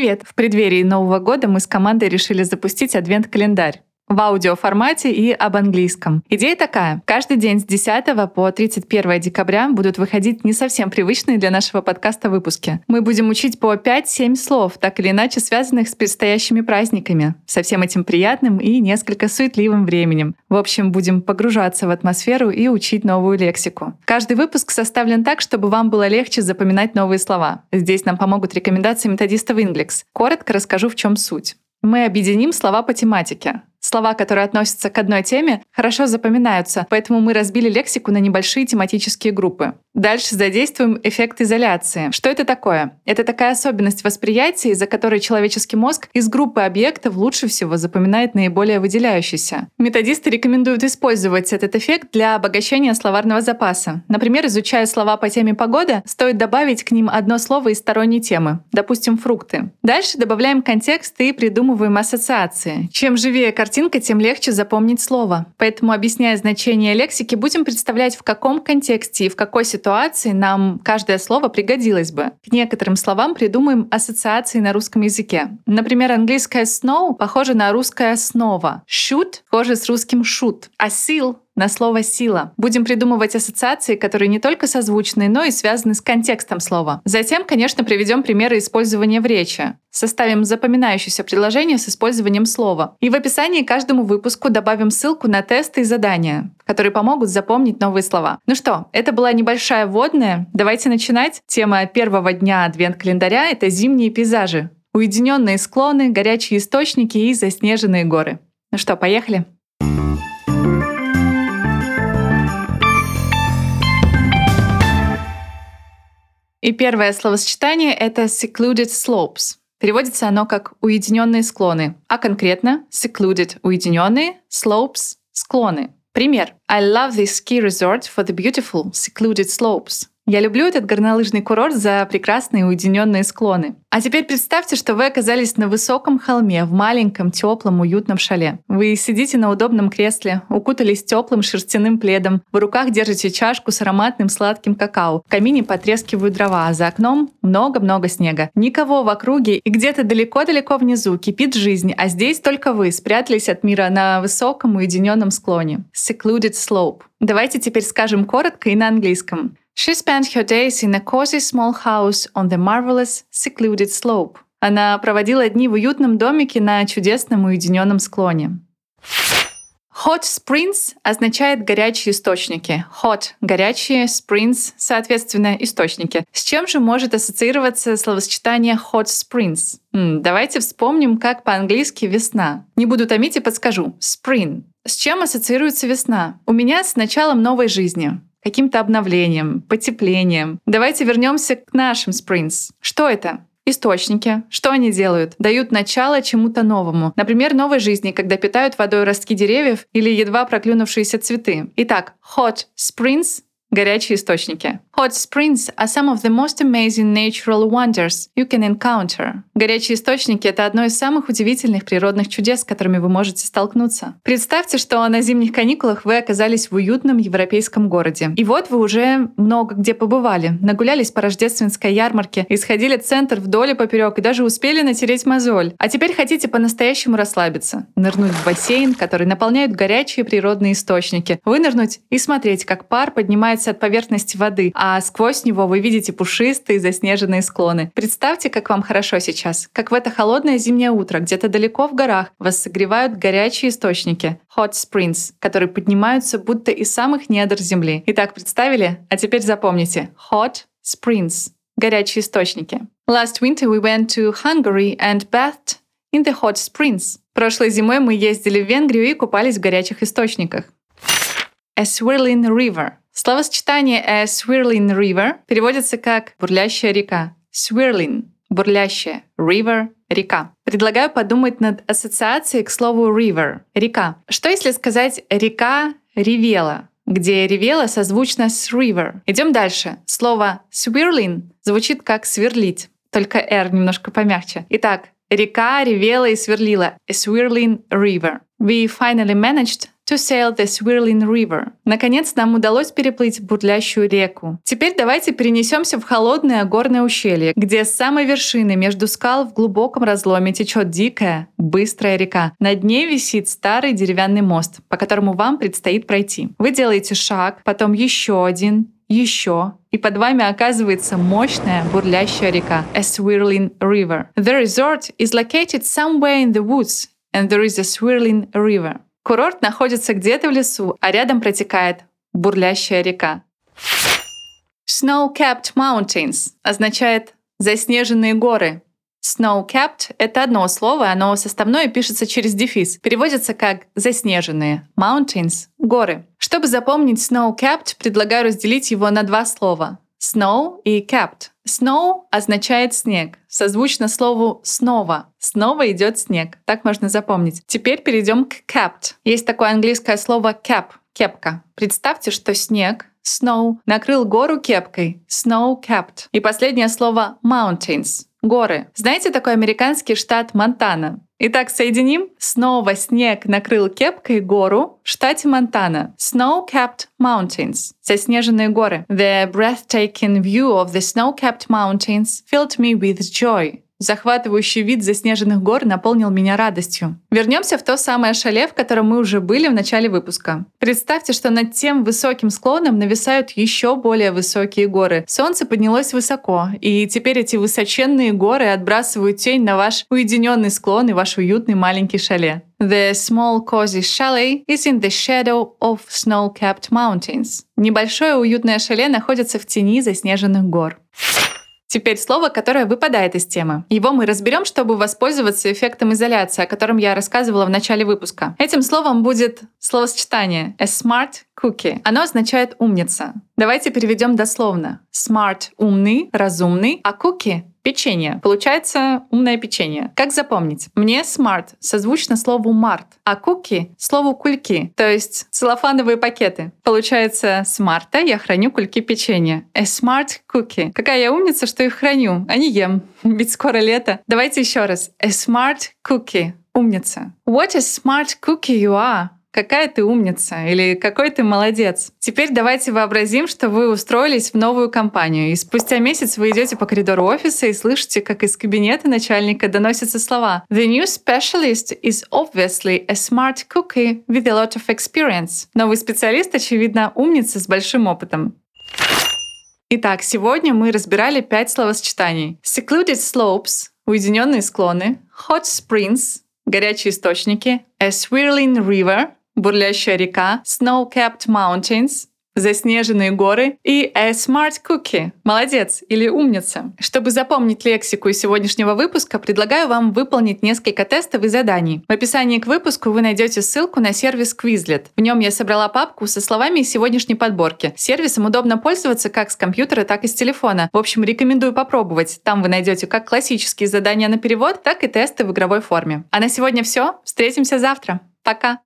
Привет! В преддверии Нового года мы с командой решили запустить адвент-календарь в аудиоформате и об английском. Идея такая. Каждый день с 10 по 31 декабря будут выходить не совсем привычные для нашего подкаста выпуски. Мы будем учить по 5-7 слов, так или иначе связанных с предстоящими праздниками, со всем этим приятным и несколько суетливым временем. В общем, будем погружаться в атмосферу и учить новую лексику. Каждый выпуск составлен так, чтобы вам было легче запоминать новые слова. Здесь нам помогут рекомендации методистов Inglix. Коротко расскажу, в чем суть. Мы объединим слова по тематике. Слова, которые относятся к одной теме, хорошо запоминаются, поэтому мы разбили лексику на небольшие тематические группы. Дальше задействуем эффект изоляции. Что это такое? Это такая особенность восприятия, из-за которой человеческий мозг из группы объектов лучше всего запоминает наиболее выделяющийся. Методисты рекомендуют использовать этот эффект для обогащения словарного запаса. Например, изучая слова по теме погода, стоит добавить к ним одно слово из сторонней темы, допустим, фрукты. Дальше добавляем контекст и придумываем ассоциации. Чем живее картинка, тем легче запомнить слово. Поэтому, объясняя значение лексики, будем представлять, в каком контексте и в какой ситуации нам каждое слово пригодилось бы. К некоторым словам придумаем ассоциации на русском языке. Например, английское snow похоже на русское снова. Shoot похоже с русским shoot. А seal на слово «сила». Будем придумывать ассоциации, которые не только созвучны, но и связаны с контекстом слова. Затем, конечно, приведем примеры использования в речи. Составим запоминающееся предложение с использованием слова. И в описании каждому выпуску добавим ссылку на тесты и задания, которые помогут запомнить новые слова. Ну что, это была небольшая вводная. Давайте начинать. Тема первого дня адвент-календаря — это зимние пейзажи. Уединенные склоны, горячие источники и заснеженные горы. Ну что, поехали? И первое словосочетание — это secluded slopes. Переводится оно как «уединенные склоны», а конкретно secluded — уединенные, slopes — склоны. Пример. I love this ski resort for the beautiful secluded slopes. Я люблю этот горнолыжный курорт за прекрасные уединенные склоны. А теперь представьте, что вы оказались на высоком холме, в маленьком, теплом, уютном шале. Вы сидите на удобном кресле, укутались теплым шерстяным пледом, в руках держите чашку с ароматным сладким какао, в камине потрескивают дрова, а за окном много-много снега. Никого в округе, и где-то далеко-далеко внизу кипит жизнь, а здесь только вы спрятались от мира на высоком уединенном склоне. Secluded slope. Давайте теперь скажем коротко и на английском. She spent her days in a cozy small house on the marvelous secluded slope. Она проводила дни в уютном домике на чудесном уединенном склоне. Hot springs означает горячие источники. Hot — горячие, springs — соответственно, источники. С чем же может ассоциироваться словосочетание hot springs? М, давайте вспомним, как по-английски весна. Не буду томить и подскажу. Spring. С чем ассоциируется весна? У меня с началом новой жизни каким-то обновлением, потеплением. Давайте вернемся к нашим Springs. Что это? Источники. Что они делают? Дают начало чему-то новому. Например, новой жизни, когда питают водой ростки деревьев или едва проклюнувшиеся цветы. Итак, hot springs горячие источники. Hot springs are some of the most amazing natural wonders you can encounter. Горячие источники — это одно из самых удивительных природных чудес, с которыми вы можете столкнуться. Представьте, что на зимних каникулах вы оказались в уютном европейском городе. И вот вы уже много где побывали, нагулялись по рождественской ярмарке, исходили центр вдоль и поперек и даже успели натереть мозоль. А теперь хотите по-настоящему расслабиться, нырнуть в бассейн, который наполняют горячие природные источники, вынырнуть и смотреть, как пар поднимается от поверхности воды, а сквозь него вы видите пушистые заснеженные склоны. Представьте, как вам хорошо сейчас, как в это холодное зимнее утро, где-то далеко в горах вас согревают горячие источники hot springs, которые поднимаются будто из самых недр земли. Итак, представили? А теперь запомните hot springs горячие источники. Last winter we went to Hungary and bathed in the hot springs. Прошлой зимой мы ездили в Венгрию и купались в горячих источниках. A swirling river. Словосочетание a swirling river переводится как бурлящая река. Swirling бурлящая, river — река. Предлагаю подумать над ассоциацией к слову river — река. Что если сказать «река ревела», где ревела созвучно с river? Идем дальше. Слово swirling звучит как сверлить, только r немножко помягче. Итак, река ревела и сверлила. A swirling river. We finally managed to sail the swirling river. Наконец нам удалось переплыть бурлящую реку. Теперь давайте перенесемся в холодное горное ущелье, где с самой вершины между скал в глубоком разломе течет дикая, быстрая река. На дне висит старый деревянный мост, по которому вам предстоит пройти. Вы делаете шаг, потом еще один, еще, и под вами оказывается мощная бурлящая река, a swirling river. The resort is located somewhere in the woods, and there is a swirling river. Курорт находится где-то в лесу, а рядом протекает бурлящая река. Snow-capped mountains означает заснеженные горы. Snow-capped — это одно слово, оно составное пишется через дефис. Переводится как «заснеженные». Mountains — горы. Чтобы запомнить snow-capped, предлагаю разделить его на два слова. Snow и capped. Snow означает снег, созвучно слову снова. Снова идет снег. Так можно запомнить. Теперь перейдем к capped. Есть такое английское слово cap — кепка. Представьте, что снег snow накрыл гору кепкой snow capped. И последнее слово mountains горы. Знаете такой американский штат Монтана? Итак, соединим. Снова снег накрыл кепкой гору в штате Монтана. Snow-capped mountains. Заснеженные горы. The breathtaking view of the snow-capped mountains filled me with joy. Захватывающий вид заснеженных гор наполнил меня радостью. Вернемся в то самое шале, в котором мы уже были в начале выпуска. Представьте, что над тем высоким склоном нависают еще более высокие горы. Солнце поднялось высоко, и теперь эти высоченные горы отбрасывают тень на ваш уединенный склон и ваш уютный маленький шале. The small cozy chalet is in the shadow of snow-capped mountains. Небольшое уютное шале находится в тени заснеженных гор. Теперь слово, которое выпадает из темы. Его мы разберем, чтобы воспользоваться эффектом изоляции, о котором я рассказывала в начале выпуска. Этим словом будет словосочетание a smart cookie. Оно означает умница. Давайте переведем дословно. Smart — умный, разумный, а cookie Печенье. Получается умное печенье. Как запомнить? Мне smart созвучно слову март, а куки — слову кульки, то есть целлофановые пакеты. Получается, с марта я храню кульки печенья. A smart cookie. Какая я умница, что их храню, а не ем. Ведь скоро лето. Давайте еще раз. A smart cookie. Умница. What a smart cookie you are. Какая ты умница или какой ты молодец. Теперь давайте вообразим, что вы устроились в новую компанию, и спустя месяц вы идете по коридору офиса и слышите, как из кабинета начальника доносятся слова «The new specialist is obviously a smart cookie with a lot of experience». Новый специалист, очевидно, умница с большим опытом. Итак, сегодня мы разбирали пять словосочетаний. Secluded slopes — уединенные склоны, hot springs — горячие источники, a swirling river бурлящая река, snow-capped mountains, заснеженные горы и a smart cookie. Молодец или умница. Чтобы запомнить лексику из сегодняшнего выпуска, предлагаю вам выполнить несколько тестов и заданий. В описании к выпуску вы найдете ссылку на сервис Quizlet. В нем я собрала папку со словами из сегодняшней подборки. Сервисом удобно пользоваться как с компьютера, так и с телефона. В общем, рекомендую попробовать. Там вы найдете как классические задания на перевод, так и тесты в игровой форме. А на сегодня все. Встретимся завтра. Пока!